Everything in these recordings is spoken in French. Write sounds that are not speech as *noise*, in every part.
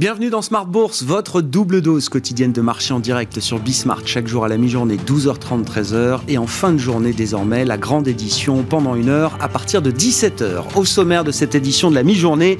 Bienvenue dans Smart Bourse, votre double dose quotidienne de marché en direct sur Bismart, chaque jour à la mi-journée 12h30, 13h et en fin de journée désormais la grande édition pendant une heure à partir de 17h. Au sommaire de cette édition de la mi-journée,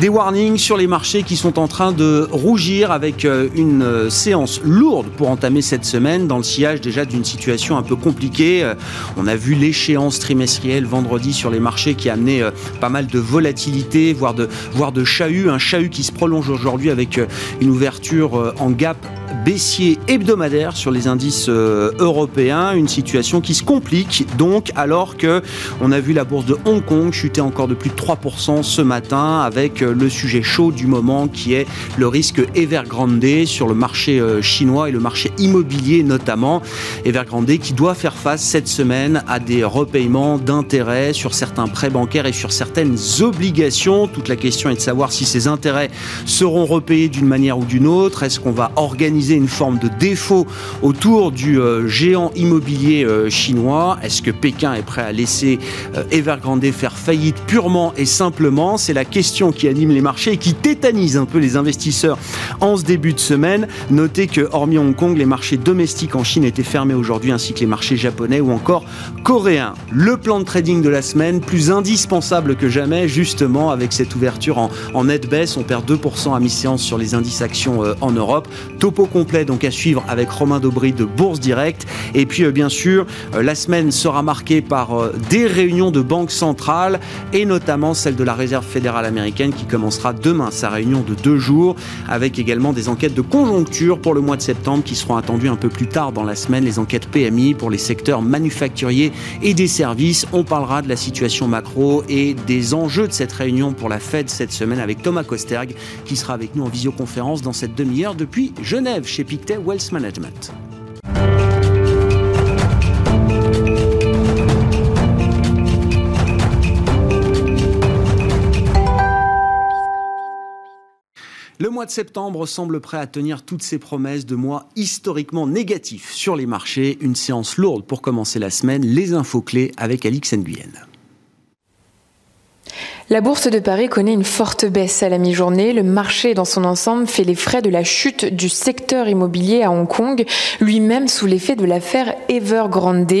des warnings sur les marchés qui sont en train de rougir avec euh, une euh, séance lourde pour entamer cette semaine dans le sillage déjà d'une situation un peu compliquée. Euh, on a vu l'échéance trimestrielle vendredi sur les marchés qui a amené pas mal de volatilité, voire de, voire de chahut, un chahut qui se prolonge aujourd'hui avec euh, une ouverture euh, en gap baissier hebdomadaire sur les indices euh, européens, une situation qui se complique donc alors que on a vu la bourse de Hong Kong chuter encore de plus de 3% ce matin avec le sujet chaud du moment qui est le risque Evergrande sur le marché chinois et le marché immobilier notamment. Evergrande qui doit faire face cette semaine à des repaiements d'intérêts sur certains prêts bancaires et sur certaines obligations. Toute la question est de savoir si ces intérêts seront repayés d'une manière ou d'une autre Est-ce qu'on va organiser une forme de défaut autour du euh, géant immobilier euh, chinois Est-ce que Pékin est prêt à laisser euh, Evergrande faire faillite purement et simplement? C'est la question qui anime les marchés et qui tétanise un peu les investisseurs en ce début de semaine. Notez que, hormis Hong Kong, les marchés domestiques en Chine étaient fermés aujourd'hui, ainsi que les marchés japonais ou encore coréens. Le plan de trading de la semaine, plus indispensable que jamais, justement, avec cette ouverture en, en nette baisse. On perd 2% à mi sur les indices actions en Europe. Topo complet donc à suivre avec Romain Dobry de Bourse Direct. Et puis euh, bien sûr, euh, la semaine sera marquée par des réunions de banques centrales et notamment celle de la Réserve fédérale américaine qui commencera demain sa réunion de deux jours avec également des enquêtes de conjoncture pour le mois de septembre qui seront attendues un peu plus tard dans la semaine, les enquêtes PMI pour les secteurs manufacturiers et des services. On parlera de la situation macro et des enjeux de cette réunion pour la Fed cette semaine avec Thomas Kosterg qui sera avec nous en visioconférence dans cette demi-heure depuis Genève chez Pictet Wealth Management. Le mois de septembre semble prêt à tenir toutes ses promesses de mois historiquement négatifs sur les marchés. Une séance lourde pour commencer la semaine. Les infos clés avec Alix Nguyen. La bourse de Paris connaît une forte baisse à la mi-journée. Le marché dans son ensemble fait les frais de la chute du secteur immobilier à Hong Kong, lui-même sous l'effet de l'affaire Evergrande,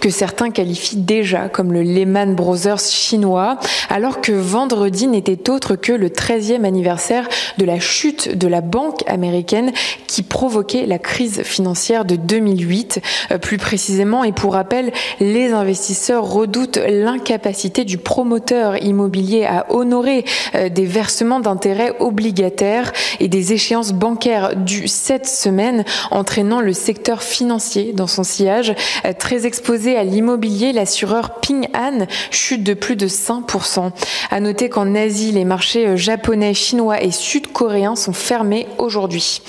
que certains qualifient déjà comme le Lehman Brothers chinois, alors que vendredi n'était autre que le 13e anniversaire de la chute de la banque américaine qui provoquait la crise financière de 2008. Euh, plus précisément, et pour rappel, les investisseurs redoutent l'incapacité du promoteur immobilier à honorer euh, des versements d'intérêts obligataires et des échéances bancaires dues cette semaine, entraînant le secteur financier dans son sillage. Euh, très exposé à l'immobilier, l'assureur Ping An chute de plus de 5%. À noter qu'en Asie, les marchés euh, japonais, chinois et sud-coréens sont fermés aujourd'hui.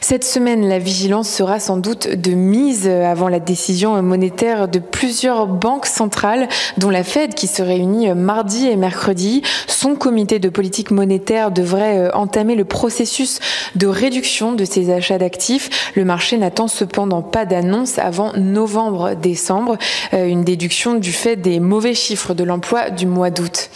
Cette semaine, la vigilance sera sans doute de mise avant la décision monétaire de plusieurs banques centrales, dont la Fed qui se réunit mardi et mercredi. Son comité de politique monétaire devrait euh, entamer le processus de réduction de ses achats d'actifs. Le marché n'attend cependant pas d'annonce avant novembre-décembre, euh, une déduction du fait des mauvais chiffres de l'emploi du mois d'août.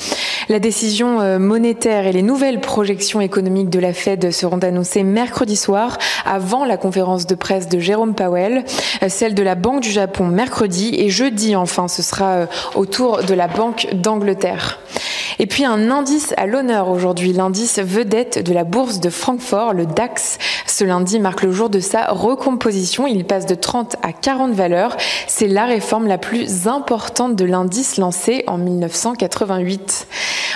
La décision euh, monétaire et les nouvelles projections économiques de la Fed seront annoncées mercredi soir avant la conférence de presse de Jérôme Powell, celle de la Banque du Japon mercredi et jeudi enfin ce sera autour de la Banque d'Angleterre. Et puis un indice à l'honneur aujourd'hui, l'indice vedette de la bourse de Francfort, le DAX. Ce lundi marque le jour de sa recomposition. Il passe de 30 à 40 valeurs. C'est la réforme la plus importante de l'indice lancé en 1988.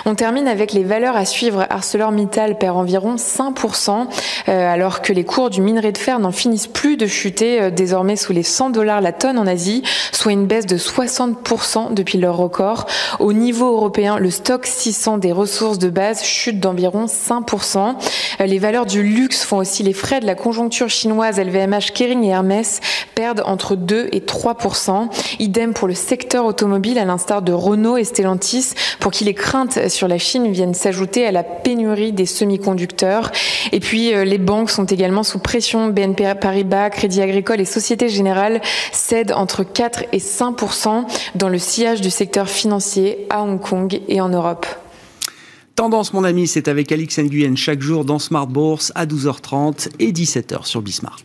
On termine avec les valeurs à suivre. ArcelorMittal perd environ 5%, euh, alors que les cours du minerai de fer n'en finissent plus de chuter, euh, désormais sous les 100 dollars la tonne en Asie, soit une baisse de 60% depuis leur record. Au niveau européen, le stock 600 des ressources de base chute d'environ 5%. Euh, les valeurs du luxe font aussi les frais de la conjoncture chinoise. LVMH, Kering et Hermès perdent entre 2 et 3%. Idem pour le secteur automobile, à l'instar de Renault et Stellantis, pour qui les craintes sur la Chine viennent s'ajouter à la pénurie des semi-conducteurs. Et puis, euh, les banques sont également sous pression. BNP Paribas, Crédit Agricole et Société Générale cèdent entre 4 et 5% dans le sillage du secteur financier à Hong Kong et en Europe. Tendance, mon ami, c'est avec Alix Nguyen chaque jour dans Smart Bourse à 12h30 et 17h sur Bismart.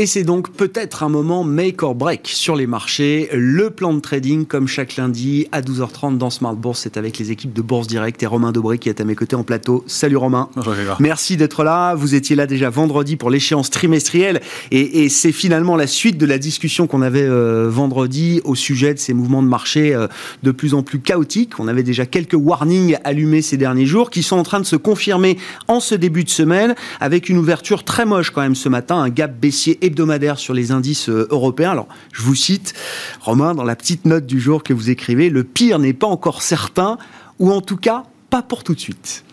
Et c'est donc peut-être un moment make or break sur les marchés. Le plan de trading, comme chaque lundi, à 12h30 dans Smart Bourse, c'est avec les équipes de Bourse Direct et Romain Dobré qui est à mes côtés en plateau. Salut Romain. Bonjour Merci d'être là. Vous étiez là déjà vendredi pour l'échéance trimestrielle. Et, c'est finalement la suite de la discussion qu'on avait euh, vendredi au sujet de ces mouvements de marché euh, de plus en plus chaotiques. On avait déjà quelques warnings allumés ces derniers jours qui sont en train de se confirmer en ce début de semaine avec une ouverture très moche quand même ce matin, un gap baissier hebdomadaire sur les indices euh, européens. Alors, je vous cite, Romain, dans la petite note du jour que vous écrivez, le pire n'est pas encore certain, ou en tout cas, pas pour tout de suite.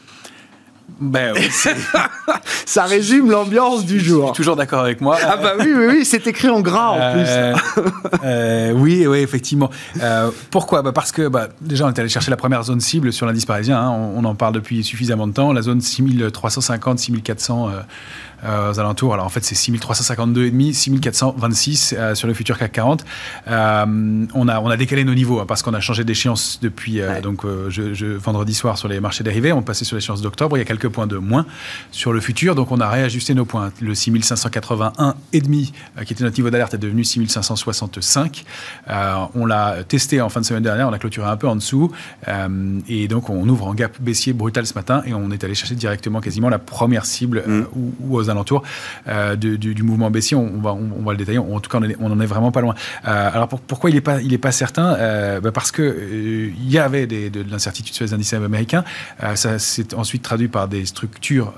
Ben oui, *laughs* ça résume l'ambiance du jour. toujours d'accord avec moi. Ah bah oui, oui, oui, c'est écrit en gras en plus. Euh, euh, oui, oui, effectivement. pourquoi? Bah Parce que bah, déjà, on est allé chercher la première zone cible sur l'indice parisien. Hein. On, on, en parle depuis suffisamment de temps. La zone 6350, 6400 euh, aux alentours. Alors en fait, c'est 6352,5, 6426 euh, sur le futur CAC 40. Euh, on, a, on a décalé nos niveaux hein, parce qu'on a changé d'échéance depuis donc, je, vendredi soir sur les marchés dérivés. On passait sur l'échéance d'octobre. Il y a quelques points de moins sur le futur. Donc on a réajusté nos points. Le 6581,5 qui était notre niveau d'alerte est devenu 6565. on l'a testé en fin de semaine dernière. On a clôturé un peu en dessous. et donc on ouvre en gap baissier brutal ce matin et on est allé chercher directement quasiment la première cible mm. ou, ou aux alentours euh, du, mouvement baissier. On, va, on, va le détailler. En tout cas, on, en est vraiment pas loin. Euh, alors pourquoi il n'est pas, il est pas certain? Euh, bah, Parce que il y avait des, de, l'incertitude sur les indices américains. ça s'est ensuite traduit par des structures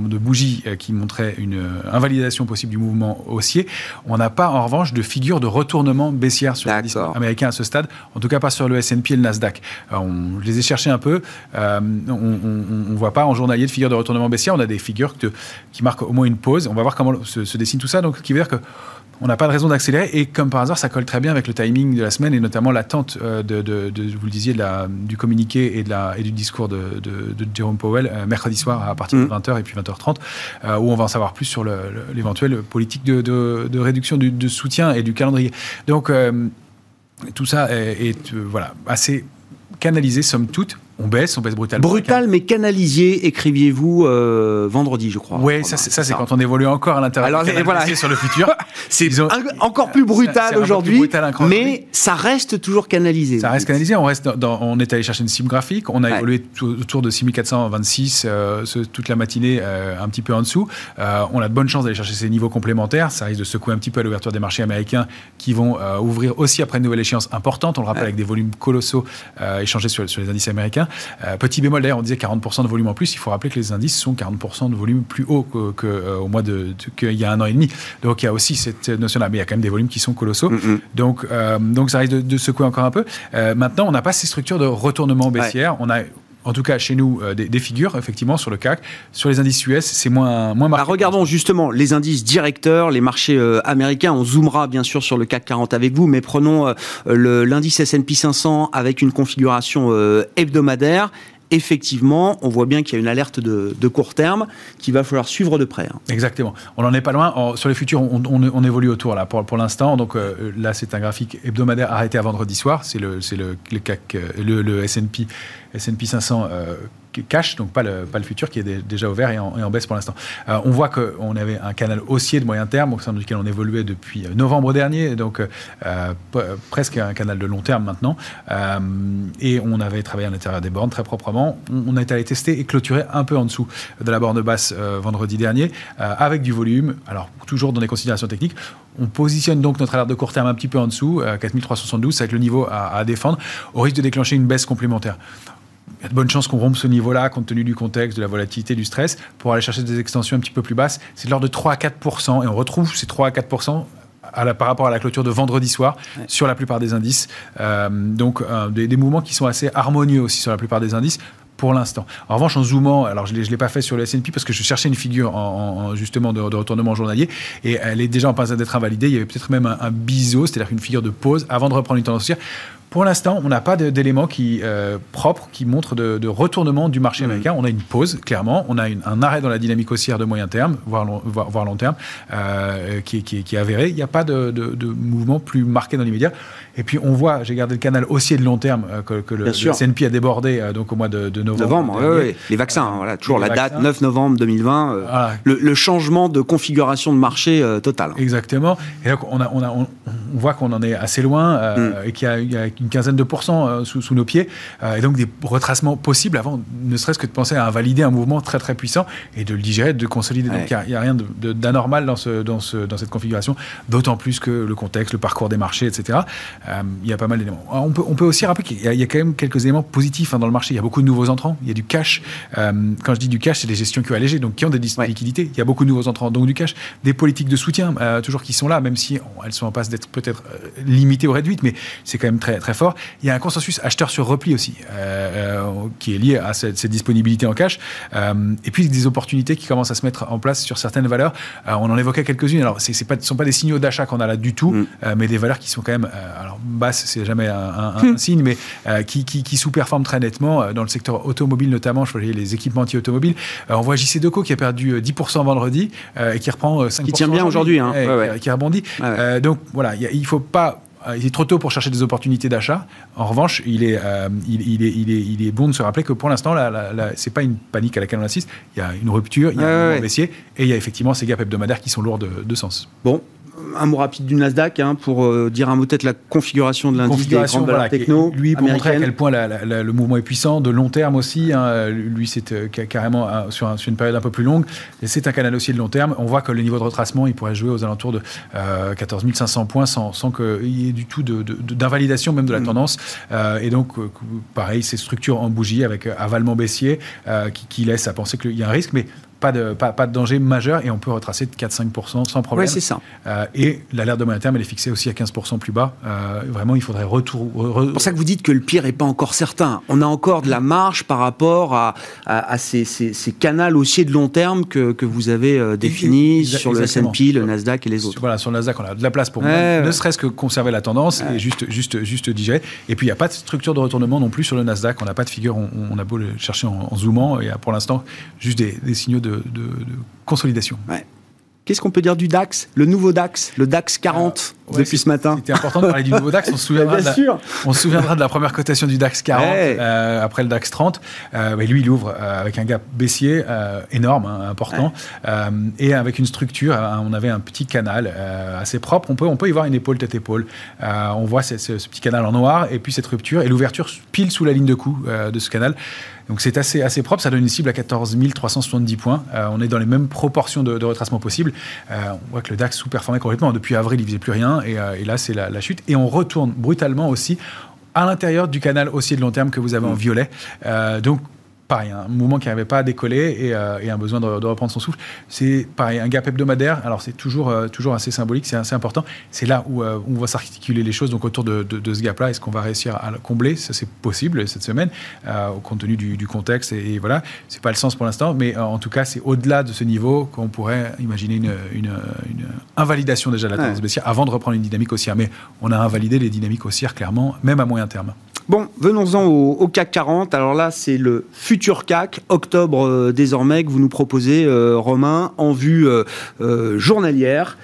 de bougies qui montraient une invalidation possible du mouvement haussier. On n'a pas en revanche de figure de retournement baissière sur l'indice américain à ce stade. En tout cas, pas sur le S&P et le Nasdaq. on, je les ai cherchés un peu. on ne voit pas en journalier de figure de retournement baissière. On a des figures qui marquent au moins une pause. On va voir comment se, dessine tout ça. Donc, ce qui veut dire que on n'a pas de raison d'accélérer. Et comme par hasard, ça colle très bien avec le timing de la semaine et notamment l'attente euh, de, vous le disiez, de la, du communiqué et, de la, et du discours de, de Jerome Powell euh, mercredi soir à partir de 20h mm. et puis 20h30, euh, où on va en savoir plus sur l'éventuelle politique de, réduction du, soutien et du calendrier. Donc, tout ça est, est voilà, assez canalisé, somme toute, on baisse, on baisse brutalement. Brutal mais canalisé, écriviez-vous euh, vendredi, je crois. Oui, ça, c'est quand on évolue encore à l'intérieur. Alors voilà. sur le futur. *laughs* c'est encore plus brutal aujourd'hui, mais ça reste toujours canalisé. Ça reste canalisé. On reste, on est allé chercher une cible graphique. On a évolué autour de 6426 euh, toute la matinée, euh, un petit peu en dessous. on a de bonnes chances d'aller chercher ces niveaux complémentaires. Ça risque de secouer un petit peu à l'ouverture des marchés américains qui vont ouvrir aussi après une nouvelle échéance importante. On le rappelle avec des volumes colossaux échangés sur, sur les indices américains. Euh, petit bémol d'ailleurs, on disait 40% de volume en plus. Il faut rappeler que les indices sont 40% de volume plus haut qu'au que, euh, mois de, qu'il y a un an et demi. Donc il y a aussi cette notion-là, mais il y a quand même des volumes qui sont colossaux. Mm-hmm. Donc euh, donc ça risque de, secouer encore un peu. maintenant, on n'a pas ces structures de retournement baissière. On a en tout cas chez nous, euh, des, figures, effectivement, sur le CAC. Sur les indices US, c'est moins, moins marqué. Bah, regardons justement les indices directeurs, les marchés euh, américains. On zoomera bien sûr sur le CAC 40 avec vous, mais prenons euh, l'indice S&P 500 avec une configuration hebdomadaire effectivement, on voit bien qu'il y a une alerte de, court terme qu'il va falloir suivre de près. Hein. Exactement. On n'en est pas loin. sur les futurs, on, évolue autour là pour, pour l'instant. Donc là, c'est un graphique hebdomadaire arrêté à vendredi soir. C'est le, le, le, CAC, le, S&P S&P 500 euh, cash, donc pas le, futur qui est déjà ouvert et en, baisse pour l'instant. Euh, on voit qu'on avait un canal haussier de moyen terme au sein duquel on évoluait depuis euh, novembre dernier, donc presque un canal de long terme maintenant. et on avait travaillé à l'intérieur des bornes très proprement. On, été allé tester et clôturer un peu en dessous de la borne basse vendredi dernier avec du volume. Alors toujours dans des considérations techniques. On positionne donc notre alerte de court terme un petit peu en dessous, 4372, avec le niveau à défendre, au risque de déclencher une baisse complémentaire il y a de bonnes chances qu'on rompe ce niveau-là, compte tenu du contexte, de la volatilité, du stress, pour aller chercher des extensions un petit peu plus basses. C'est de l'ordre de 3 à 4% et on retrouve ces 3 à 4 à la, par rapport à la clôture de vendredi soir sur la plupart des indices. Euh, donc euh, des, mouvements qui sont assez harmonieux aussi sur la plupart des indices pour l'instant. En revanche, en zoomant, alors je ne l'ai pas fait sur le S&P parce que je cherchais une figure en, justement de, retournement journalier et elle est déjà en passe d'être invalidée. Il y avait peut-être même un, un biseau, c'est-à-dire une figure de pause avant de reprendre une tendance haussière Pour l'instant, on n'a pas d'éléments qui euh, propres qui montrent de, retournement du marché mmh. américain. On a une pause, clairement. On a un arrêt dans la dynamique haussière de moyen terme, voire long, voire, long terme, euh, qui, qui, qui, est avéré. Il n'y a pas de, de, mouvement plus marqué dans l'immédiat. Et puis on voit, j'ai gardé le canal haussier de long terme euh, que, que le, le, a débordé donc au mois de, novembre. novembre oui, Les vaccins, hein, voilà, toujours la date 9 novembre 2020. le, changement de configuration de marché total. Exactement. Et donc on, a, on, a, on, voit qu'on en est assez loin mmh. et qu'il y, a une quinzaine de pourcents sous, sous, nos pieds. et donc des retracements possibles avant, ne serait-ce que de penser à invalider un mouvement très très puissant et de le digérer, de consolider. Donc il n'y a, rien d'anormal dans, ce, dans, ce, dans cette configuration, d'autant plus que le contexte, le parcours des marchés, etc. Euh, il y a pas mal d'éléments. On peut, on peut aussi rappeler qu'il y, a quand même quelques éléments positifs hein, dans le marché. Il y a beaucoup de nouveaux entrants, il y a du cash. Euh, quand je dis du cash, c'est des gestions qui ont allégé, donc qui ont des liquidités. Il y a beaucoup de nouveaux entrants, donc du cash. Des politiques de soutien, euh, toujours qui sont là, même si elles sont en passe d'être peut-être limitées ou réduites, mais c'est quand même très, très fort. Il y a un consensus acheteur sur repli aussi, qui est lié à cette, cette disponibilité en cash. et puis des opportunités qui commencent à se mettre en place sur certaines valeurs. on en évoquait quelques-unes. Alors, ce ne sont pas des signaux d'achat qu'on a là du tout, mm. mais des valeurs qui sont quand même, alors basse, c'est jamais un, hmm. signe, mais euh, qui, qui, sous-performent très nettement euh, dans le secteur automobile notamment. Je voyais les équipementiers automobiles. Euh, on voit JC Deco qui a perdu 10% vendredi et qui reprend 5%. Qui tient bien aujourd'hui, hein. qui rebondit. donc voilà, il ne faut pas il est trop tôt pour chercher des opportunités d'achat. En revanche, il est, il, est, il, est, il, est, bon de se rappeler que pour l'instant, ce n'est pas une panique à laquelle on assiste. Il y a une rupture, il y a un baissier, et il y a effectivement ces gaps hebdomadaires qui sont lourds de, de sens. Bon, un mot rapide du Nasdaq hein, pour euh, dire un mot peut-être la configuration de l'indice des grandes voilà, techno. Lui, pour montrer à quel point le mouvement est puissant, de long terme aussi. Hein, lui, c'est euh, carrément euh, sur, une période un peu plus longue. C'est un canal aussi de long terme. On voit que le niveau de retracement, il pourrait jouer aux alentours de 14 500 points sans, sans qu'il y ait du tout d'invalidation même de la mm. tendance. et donc, pareil, ces structures en bougie avec avalement baissier qui, qui laisse à penser qu'il y a un risque. Mais pas de, pas, pas, de danger majeur et on peut retracer de 4-5% sans problème. Oui, c'est ça. Euh, et l'alerte de moyen terme, elle est fixée aussi à 15% plus bas. Euh, vraiment, il faudrait retour. C'est pour ça que vous dites que le pire n'est pas encore certain. On a encore de la marge par rapport à, à, ces, ces, ces, canaux haussiers de long terme que, que vous avez euh, définis sur le S&P, le Nasdaq et les autres. Voilà, sur le Nasdaq, on a de la place pour ne serait-ce que conserver la tendance et juste, juste, juste digérer. Et puis, il n'y a pas de structure de retournement non plus sur le Nasdaq. On n'a pas de figure. On, a beau le chercher en, en zoomant. Il y a pour l'instant juste des, des signaux de de, consolidation. Qu'est-ce qu'on peut dire du DAX Le nouveau DAX, le DAX 40 depuis ce matin. C'était important de parler du nouveau DAX. On se *laughs* souviendra, de, la, on se souviendra de la première cotation du DAX 40 euh, après le DAX 30. Euh, lui, il ouvre euh, avec un gap baissier énorme, hein, important, et avec une structure. on avait un petit canal assez propre. On peut, on peut y voir une épaule tête épaule. on voit ce, ce, petit canal en noir et puis cette rupture et l'ouverture pile sous la ligne de coup de ce canal. Donc c'est assez, assez propre, ça donne une cible à 14 370 points. on est dans les mêmes proportions de, retracement possible. on voit que le DAX sous-performait complètement. Depuis avril, il ne faisait plus rien. Euh, et, là c'est la, chute. Et on retourne brutalement aussi à l'intérieur du canal haussier de long terme que vous avez en mmh. violet. Euh, donc pareil, un mouvement qui n'avait pas à décoller et, euh, un besoin de, reprendre son souffle. C'est pareil, un gap hebdomadaire. Alors c'est toujours, euh, toujours assez symbolique, c'est assez important. C'est là où, euh, on va s'articuler les choses donc autour de, ce gap-là. Est-ce qu'on va réussir à le combler? Ça c'est possible cette semaine, au compte tenu du, contexte et, voilà. C'est pas le sens pour l'instant, mais en tout cas c'est au-delà de ce niveau qu'on pourrait imaginer une, invalidation déjà de la tendance baissière avant de reprendre une dynamique haussière. Mais on a invalidé les dynamiques haussières clairement, même à moyen terme. Bon, venons-en au, CAC 40. Alors là, c'est le futur CAC, octobre euh, désormais, que vous nous proposez, euh, Romain, en vue euh, journalière.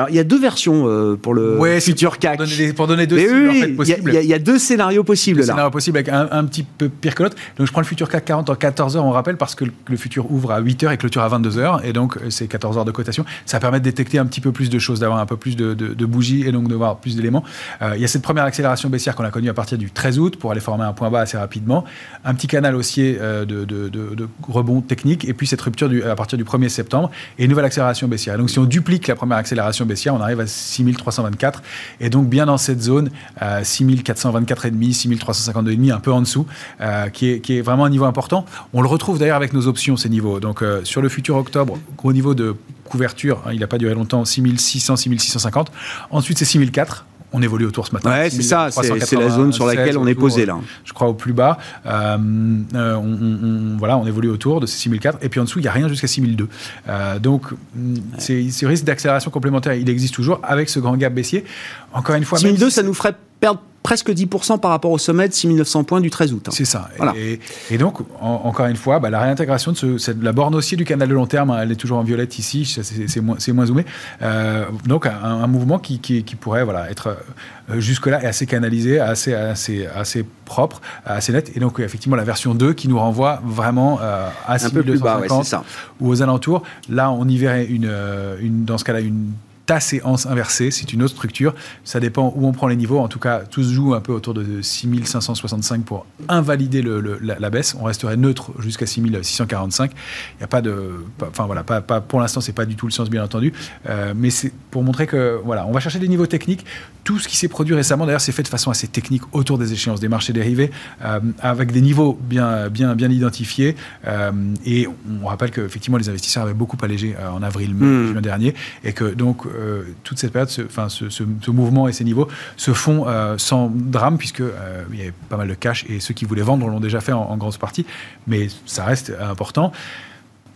Alors, il y a deux versions euh, pour le futur CAC. Pour donner, pour donner deux scénarios possibles. Il y, a deux scénarios possibles. Deux là. scénarios possibles avec un, petit peu pire que l'autre. Donc, je prends le futur CAC 40 en 14 heures, on rappelle, parce que le futur ouvre à 8 heures et clôture à 22 heures. Et donc, c'est 14 heures de cotation. Ça permet de détecter un petit peu plus de choses, d'avoir un peu plus de, bougies et donc de voir plus d'éléments. Euh, il y a cette première accélération baissière qu'on a connue à partir du 13 août pour aller former un point bas assez rapidement. Un petit canal haussier euh, de, de, rebond technique. Et puis, cette rupture du, à partir du 1er septembre et une nouvelle accélération baissière. donc, si on duplique la première accélération on arrive à 6324. Et donc, bien dans cette zone, euh, 6424,5, 6352,5, un peu en dessous, euh, qui, est, qui, est, vraiment un niveau important. On le retrouve d'ailleurs avec nos options, ces niveaux. Donc, euh, sur le futur octobre, gros niveau de couverture, hein, il n'a pas duré longtemps, 6600, 6650. Ensuite, c'est 6004 on évolue autour ce matin. Ouais, c'est ça, c'est la zone sur laquelle on est posé là. Je crois au plus bas. Euh, euh, on, voilà, on évolue autour de ces 6004 et puis en dessous, il n'y a rien jusqu'à 6002. Euh, donc, ce risque d'accélération complémentaire, il existe toujours avec ce grand gap baissier. Encore une fois, 6002, ça nous ferait perdre presque 10% par rapport au sommet de 6900 points du 13 août. Hein. C'est ça. Et, donc, encore une fois, bah, la réintégration de, ce, la borne haussier du canal de long terme, elle est toujours en violette ici, c'est moins, moins, zoomé. Euh, donc, un, mouvement qui, qui, pourrait voilà, être euh, jusque-là assez canalisé, assez, assez, assez propre, assez net. Et donc, effectivement, la version 2 qui nous renvoie vraiment euh, à 6250 ou aux alentours. Là, on y verrait une, une dans ce cas-là une ta séance inversée, c'est une autre structure. Ça dépend où on prend les niveaux. En tout cas, tout se joue un peu autour de 6565 pour invalider le, la, baisse. On resterait neutre jusqu'à 6645. Il n'y a pas de. enfin voilà, pas, pas pour l'instant, c'est pas du tout le sens, bien entendu. Euh, mais c'est pour montrer que, voilà, on va chercher des niveaux techniques. Tout ce qui s'est produit récemment, d'ailleurs, c'est fait de façon assez technique autour des échéances des marchés dérivés, euh, avec des niveaux bien, bien, bien identifiés. Euh, et on rappelle qu'effectivement, les investisseurs avaient beaucoup allégé en avril, mai, hmm. juin dernier. Et que donc, euh, toute cette période, ce, enfin, ce, mouvement et ces niveaux se font euh, sans drame, puisque euh, il y avait pas mal de cash et ceux qui voulaient vendre l'ont déjà fait en, grosse partie, mais ça reste important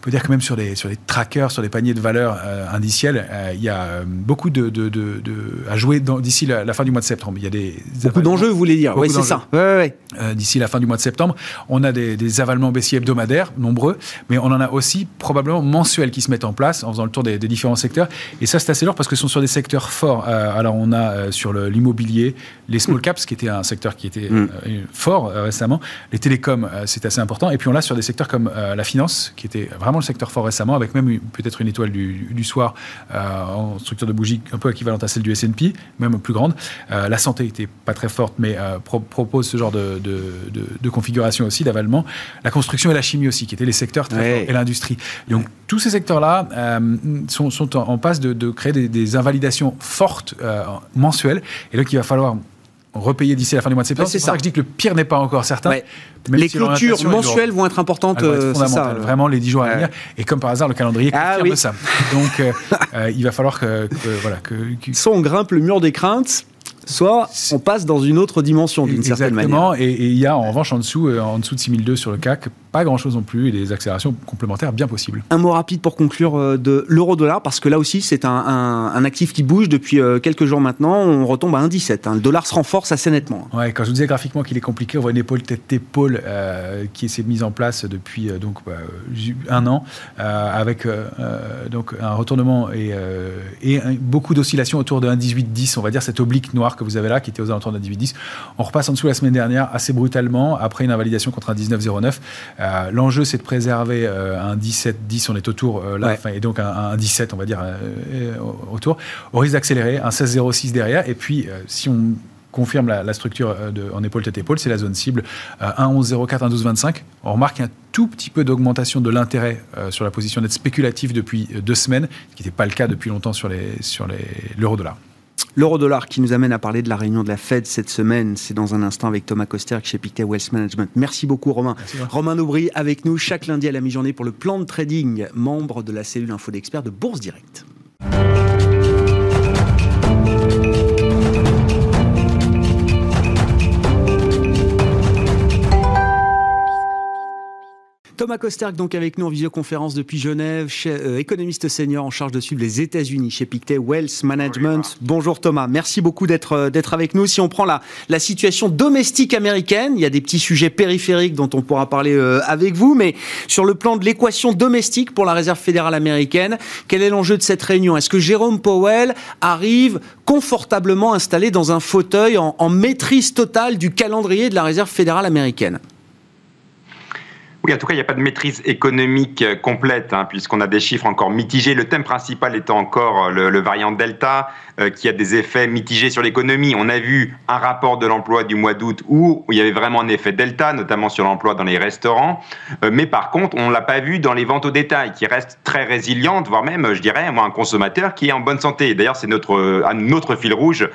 peut dire que même sur les, sur les trackers, sur les paniers de valeur euh, indiciels, euh, il y a euh, beaucoup de, de, de, à jouer d'ici la, fin du mois de septembre. Il y a des beaucoup d'enjeux, vous voulez dire Oui, c'est ça. Ouais, ouais. d'ici la fin du mois de septembre, on a des, des, avalements baissiers hebdomadaires, nombreux, mais on en a aussi probablement mensuels qui se mettent en place en faisant le tour des, différents secteurs. Et ça, c'est assez lourd parce que ce sont sur des secteurs forts. alors, on a sur l'immobilier, les small caps, qui était un secteur qui était mm. fort récemment. Les télécoms, c'est assez important. Et puis, on l'a sur des secteurs comme la finance, qui était vraiment le secteur fort récemment, avec même peut-être une étoile du, soir euh, en structure de bougie un peu équivalente à celle du S&P, même plus grande. Euh, la santé était pas très forte, mais euh, propose ce genre de, de, configuration aussi d'avalement. La construction et la chimie aussi, qui étaient les secteurs très forts, et l'industrie. Donc tous ces secteurs-là sont, sont, en, passe de, créer des, des invalidations fortes mensuelles, et donc il va falloir repayer d'ici la fin du mois de septembre. c'est ça. que je dis que le pire n'est pas encore certain. Les clôtures mensuelles vont être importantes. Euh, ça, vraiment les 10 jours à venir. Et comme par hasard, le calendrier ah confirme ça. Donc, euh, *laughs* euh, il va falloir que, voilà, que, Soit on grimpe le mur des craintes, soit on passe dans une autre dimension d'une certaine manière. Exactement, et il y a en revanche en dessous, en dessous de 6002 sur le CAC, pas grand-chose non plus et des accélérations complémentaires bien possibles. Un mot rapide pour conclure euh, de l'euro-dollar, parce que là aussi c'est un, actif qui bouge depuis euh, quelques jours maintenant, on retombe à 1,17. Hein. Le dollar se renforce assez nettement. Ouais, quand je vous disais graphiquement qu'il est compliqué, on voit une épaule tête-épaule euh, qui s'est mise en place depuis donc, bah, un an, avec donc un retournement et, et beaucoup d'oscillations autour de 1,18-10, on va dire cette oblique noire que vous avez là, qui était aux alentours de 1,18-10. On repasse en dessous la semaine dernière assez brutalement, après une invalidation contre un 19,09. Euh, l'enjeu, c'est de préserver euh, un 17-10, on est autour euh, là, et donc un, 17, on va dire, autour, au risque d'accélérer, un 16-06 derrière. Et puis, si on confirme la, structure de, en épaule tête épaule, c'est la zone cible 1,11,04, 1,12,25. On remarque un tout petit peu d'augmentation de l'intérêt sur la position d'être spéculative depuis deux semaines, ce qui n'était pas le cas depuis longtemps sur l'euro sur les, dollar. L'euro-dollar qui nous amène à parler de la réunion de la Fed cette semaine, c'est dans un instant avec Thomas Coster chez Pictet Wealth Management. Merci beaucoup Romain. Romain Aubry avec nous chaque lundi à la mi-journée pour le plan de trading, membre de la cellule info d'experts de Bourse Direct. Thomas Kosterk, donc avec nous en visioconférence depuis Genève, euh, économiste senior en charge de suivre les États-Unis chez Pictet Wealth Management. Bonjour Thomas, merci beaucoup d'être euh, d'être avec nous. Si on prend la, la situation domestique américaine, il y a des petits sujets périphériques dont on pourra parler euh, avec vous, mais sur le plan de l'équation domestique pour la Réserve fédérale américaine, quel est l'enjeu de cette réunion? Est-ce que Jérôme Powell arrive confortablement installé dans un fauteuil en, en maîtrise totale du calendrier de la Réserve fédérale américaine? Oui, en tout cas, il n'y a pas de maîtrise économique euh, complète, hein, puisqu'on a des chiffres encore mitigés. Le thème principal étant encore euh, le, variant Delta, euh, qui a des effets mitigés sur l'économie. On a vu un rapport de l'emploi du mois d'août où il y avait vraiment un effet Delta, notamment sur l'emploi dans les restaurants. mais par contre, on ne l'a pas vu dans les ventes au détail, qui restent très résilientes, voire même, je dirais, un consommateur qui est en bonne santé. D'ailleurs, c'est notre, notre fil rouge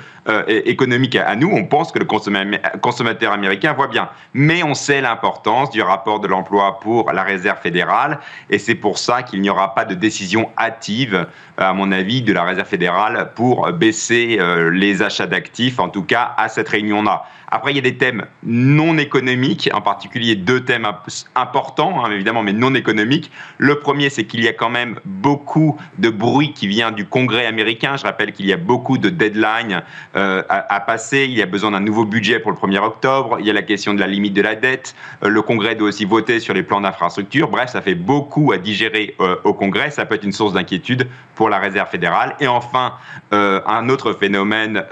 économique à, nous. On pense que le consommateur américain voit bien. Mais on sait l'importance du rapport de l'emploi pour la réserve fédérale. Et c'est pour ça qu'il n'y aura pas de décision hâtive, à mon avis, de la réserve fédérale pour baisser les achats d'actifs, en tout cas à cette réunion-là. Après, il y a des thèmes non économiques, en particulier deux thèmes importants, hein, évidemment, mais non économiques. Le premier, c'est qu'il y a quand même beaucoup de bruit qui vient du Congrès américain. Je rappelle qu'il y a beaucoup de deadlines euh, à, passer. Il y a besoin d'un nouveau budget pour le 1er octobre. Il y a la question de la limite de la dette. Euh, le Congrès doit aussi voter sur les plans d'infrastructure. Bref, ça fait beaucoup à digérer euh, au Congrès. Ça peut être une source d'inquiétude pour la Réserve fédérale. Et enfin, un autre phénomène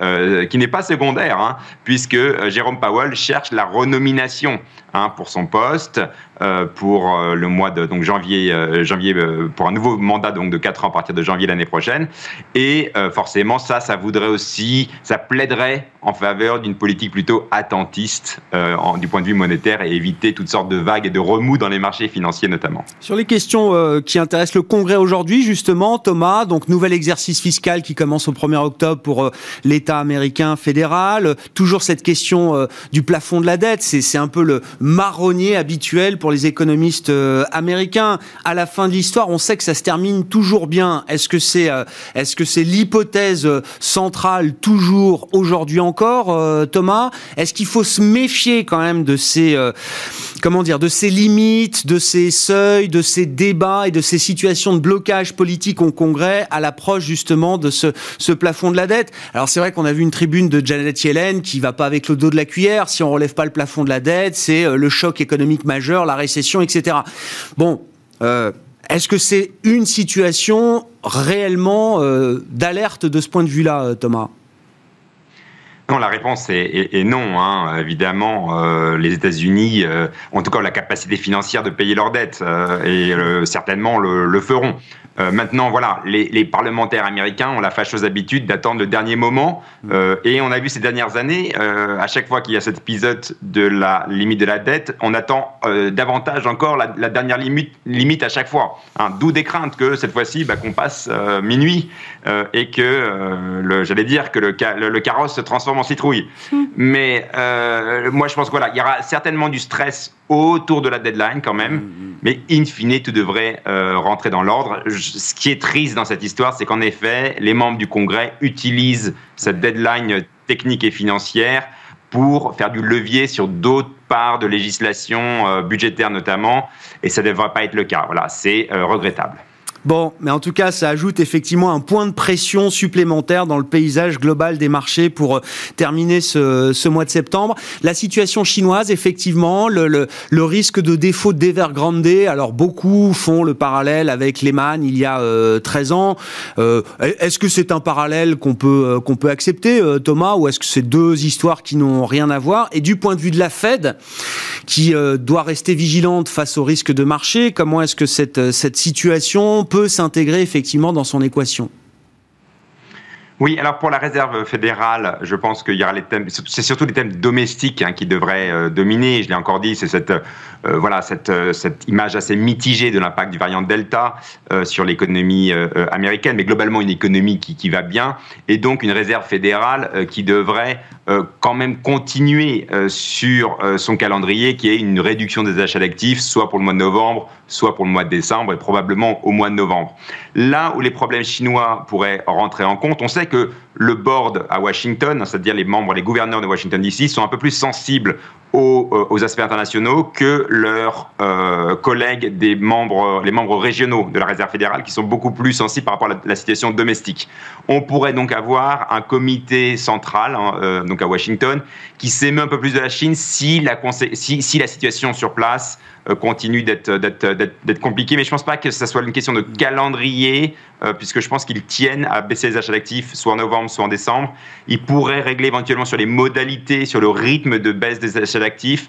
qui n'est pas secondaire, hein, puisque Jérôme Powell cherche la renomination hein, pour son poste euh, pour euh, le mois de donc janvier, euh, janvier pour un nouveau mandat donc de 4 ans à partir de janvier l'année prochaine. Et forcément, ça, ça voudrait aussi, ça plaiderait en faveur d'une politique plutôt attentiste du point de vue monétaire et éviter toutes sortes de vagues et de remous dans les marchés financiers notamment. Sur les questions qui intéressent le Congrès aujourd'hui, justement, Thomas, donc nouvel exercice fiscal qui commence au 1er octobre pour l'État américain fédéral. Toujours cette question du plafond de la dette, c'est un peu le marronnier habituel pour les économistes euh, américains. À la fin de l'histoire, on sait que ça se termine toujours bien. Est-ce que c'est euh, est-ce que c'est l'hypothèse euh, centrale toujours aujourd'hui encore, Thomas? Est-ce qu'il faut se méfier quand même de ces comment dire de ces limites, de ces seuils, de ces débats et de ces situations de blocage politique au Congrès à l'approche justement de ce, plafond de la dette? Alors c'est vrai qu'on a vu une tribune de Janet Yellen qui va pas avec le dos de la cuillère. Si on relève pas le plafond de la dette, c'est le choc économique majeur, la récession, etc. Bon, euh, est-ce que c'est une situation réellement euh, d'alerte de ce point de vue-là, euh, Thomas? Non, la réponse est, non. Hein. Évidemment, les États-Unis ont en tout cas la capacité financière de payer leurs dettes et certainement le, feront. Euh, maintenant, voilà, les, parlementaires américains ont la fâcheuse habitude d'attendre le dernier moment. Euh, et on a vu ces dernières années, euh, à chaque fois qu'il y a cet épisode de la limite de la dette, on attend davantage encore la, dernière limite, limite à chaque fois. Hein. D'où des craintes que cette fois-ci, bah, qu'on passe minuit et que, j'allais dire, que le, carrosse se transforme en citrouille. Mm. Mais moi, je pense qu'il voilà, y aura certainement du stress autour de la deadline quand même, mm, mm. mais in fine, tout devrait euh, rentrer dans l'ordre. Ce qui est triste dans cette histoire, c'est qu'en effet, les membres du Congrès utilisent cette deadline technique et financière pour faire du levier sur d'autres parts de législation euh, budgétaire notamment, et ça ne devrait pas être le cas. Voilà, c'est euh, regrettable. Bon, mais en tout cas, ça ajoute effectivement un point de pression supplémentaire dans le paysage global des marchés pour euh, terminer ce, mois de septembre. La situation chinoise, effectivement, le, le, risque de défaut d'Evergrande, alors beaucoup font le parallèle avec Lehman il y a 13 euh, ans. Euh, est-ce que c'est un parallèle qu'on peut, qu'on peut accepter, Thomas, ou est-ce que c'est deux histoires qui n'ont rien à voir? Et du point de vue de la Fed, qui doit rester vigilante face au risque de marché, comment est-ce que cette, cette situation peut s'intégrer effectivement dans son équation oui, alors pour la réserve fédérale, je pense qu'il y aura les thèmes, c'est surtout les thèmes domestiques hein, qui devraient euh, dominer. Je l'ai encore dit, c'est cette euh, voilà cette, euh, cette image assez mitigée de l'impact du variant Delta sur l'économie américaine, mais globalement une économie qui, qui, va bien, et donc une réserve fédérale qui devrait quand même continuer sur son calendrier, qui est une réduction des achats d'actifs, soit pour le mois de novembre, soit pour le mois de décembre, et probablement au mois de novembre. Là où les problèmes chinois pourraient rentrer en compte, on sait que le board à Washington, c'est-à-dire les membres, les gouverneurs de Washington DC, sont un peu plus sensibles aux, euh, aspects internationaux que leurs euh, collègues des membres, les membres régionaux de la Réserve fédérale, qui sont beaucoup plus sensibles par rapport à la, situation domestique. On pourrait donc avoir un comité central, hein, euh, donc à Washington, qui s'émeut un peu plus de la Chine si la, si, si la situation sur place continue d'être compliquée. Mais je ne pense pas que ce soit une question de calendrier, puisque je pense qu'ils tiennent à baisser les achats d'actifs, soit en novembre, soit en décembre. Ils pourraient régler éventuellement sur les modalités, sur le rythme de baisse des achats d'actifs.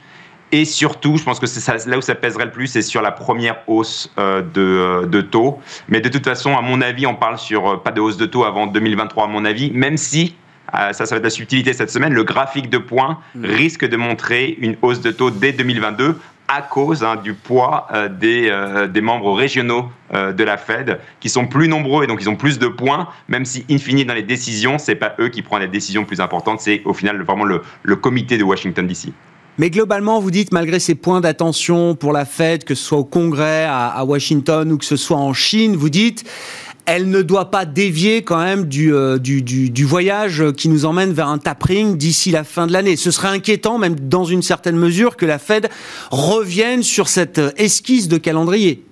Et surtout, je pense que c'est là où ça pèserait le plus, c'est sur la première hausse euh, euh, de, taux. Mais de toute façon, à mon avis, on parle sur euh, pas de hausse de taux avant 2023, à mon avis, même si ça, ça va être la subtilité cette semaine. Le graphique de points mmh. risque de montrer une hausse de taux dès 2022 à cause hein, du poids euh, des, euh, des, membres régionaux euh, de la Fed, qui sont plus nombreux et donc ils ont plus de points, même si, in fine, dans les décisions, c'est pas eux qui prennent les décisions plus importantes, c'est au final vraiment le, le comité de Washington DC. Mais globalement, vous dites, malgré ces points d'attention pour la Fed, que ce soit au Congrès, à, Washington ou que ce soit en Chine, vous dites, elle ne doit pas dévier quand même du, euh, du, du, voyage qui nous emmène vers un tapering d'ici la fin de l'année. Ce serait inquiétant, même dans une certaine mesure, que la Fed revienne sur cette esquisse de calendrier.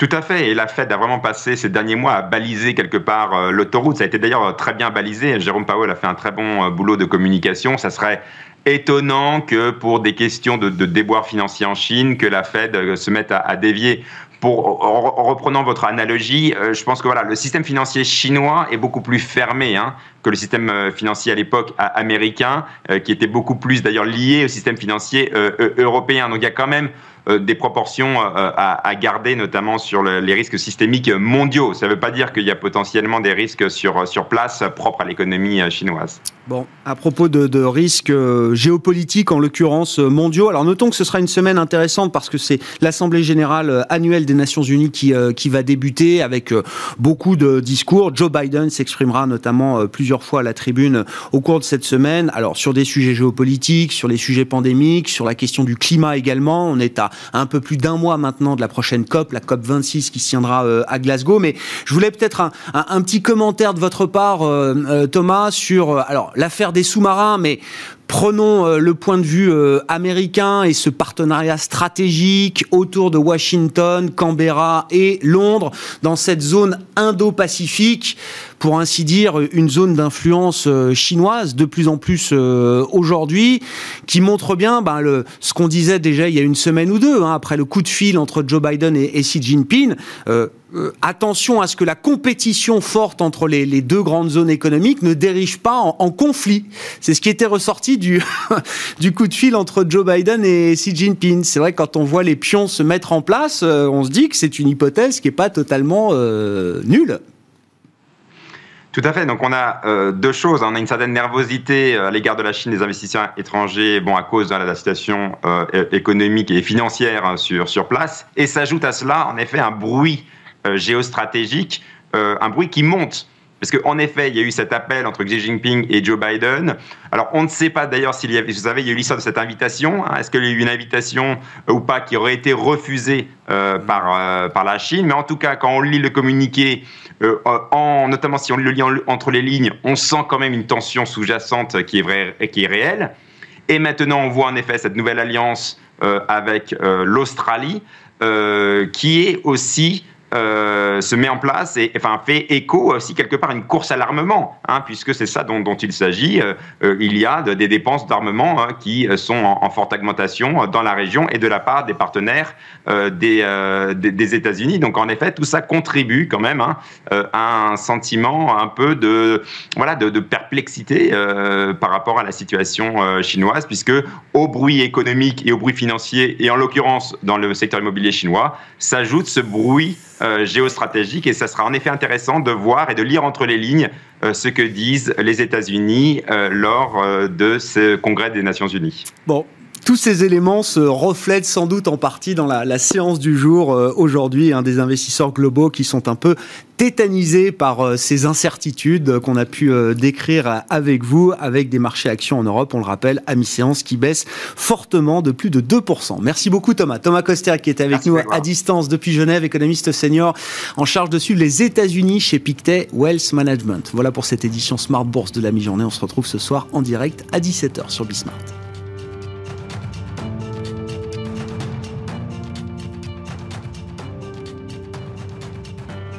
Tout à fait. Et la Fed a vraiment passé ces derniers mois à baliser quelque part euh, l'autoroute. Ça a été d'ailleurs très bien balisé. Jérôme Powell a fait un très bon euh, boulot de communication. Ça serait étonnant que pour des questions de, déboire financier en Chine, que la Fed se mette à dévier pour, en, reprenant votre analogie, euh, je pense que voilà, le système financier chinois est beaucoup plus fermé hein, que le système euh, financier à l'époque américain, euh, qui était beaucoup plus d'ailleurs lié au système financier européen. Donc il y a quand même des proportions à, garder, notamment sur les risques systémiques mondiaux. Ça ne veut pas dire qu'il y a potentiellement des risques sur, sur place propres à l'économie chinoise. Bon, à propos de, risques géopolitiques, en l'occurrence mondiaux, alors notons que ce sera une semaine intéressante parce que c'est l'Assemblée générale annuelle des Nations Unies qui, euh, qui va débuter avec euh, beaucoup de discours. Joe Biden s'exprimera notamment euh, plusieurs fois à la tribune au cours de cette semaine. Alors sur des sujets géopolitiques, sur les sujets pandémiques, sur la question du climat également. On est à un peu plus d'un mois maintenant de la prochaine COP, la COP 26 qui se tiendra à Glasgow. Mais je voulais peut-être un, un, petit commentaire de votre part, Thomas, sur alors l'affaire des sous-marins, mais Prenons euh, le point de vue euh, américain et ce partenariat stratégique autour de Washington, Canberra et Londres dans cette zone Indo-Pacifique pour ainsi dire, une zone d'influence euh, chinoise de plus en plus aujourd'hui, qui montre bien ben, ce qu'on disait déjà il y a une semaine ou deux, hein, après le coup de fil entre Joe Biden et, Xi Jinping. Attention à ce que la compétition forte entre les, deux grandes zones économiques ne dérive pas en, conflit. C'est ce qui était ressorti *laughs* du, coup de fil entre Joe Biden et Xi Jinping. C'est vrai que quand on voit les pions se mettre en place, euh, on se dit que c'est une hypothèse qui n'est pas totalement euh, nulle. Tout à fait. Donc on a euh, deux choses. On a une certaine nervosité à l'égard de la Chine des investisseurs étrangers, bon à cause de la situation économique et financière hein, sur place. Et s'ajoute à cela, en effet, un bruit géostratégique, un bruit qui monte parce qu'en effet, il y a eu cet appel entre Xi Jinping et Joe Biden. Alors, on ne sait pas d'ailleurs s'il y avait, vous savez, il y a eu l'histoire de cette invitation. Hein. Est-ce qu'il y a eu une invitation euh, ou pas qui aurait été refusée euh, par, euh, par la Chine? Mais en tout cas, quand on lit le communiqué, en, notamment si on le lit entre les lignes, on sent quand même une tension sous-jacente qui est, vraie, qui est réelle. Et maintenant, on voit en effet cette nouvelle alliance avec l'Australie, qui est aussi euh, se met en place et enfin fait écho aussi quelque part une course à l'armement, hein, puisque c'est ça dont, il s'agit. Euh, euh, il y a des dépenses d'armement hein, qui sont en, forte augmentation dans la région et de la part des partenaires des, des, États-Unis. Donc en effet, tout ça contribue quand même hein, à un sentiment un peu de voilà de perplexité par rapport à la situation chinoise, puisque au bruit économique et au bruit financier et en l'occurrence dans le secteur immobilier chinois s'ajoute ce bruit euh, géostratégique et ça sera en effet intéressant de voir et de lire entre les lignes euh, ce que disent les États-Unis euh, lors de ce congrès des Nations Unies. Bon, tous ces éléments se reflètent sans doute en partie dans la, séance du jour euh, aujourd'hui, des investisseurs globaux qui sont un peu tétanisés par euh, ces incertitudes qu'on a pu euh, décrire avec vous, avec des marchés actions en Europe, on le rappelle, à mi-séance qui baissent fortement de plus de 2%. Merci beaucoup Thomas. Thomas Coster qui était avec nous à distance depuis Genève, économiste senior en charge de suivre les États-Unis chez Pictet Wealth Management. Voilà pour cette édition Smart Bourse de la mi-journée. On se retrouve ce soir en direct à 17h sur Bismart.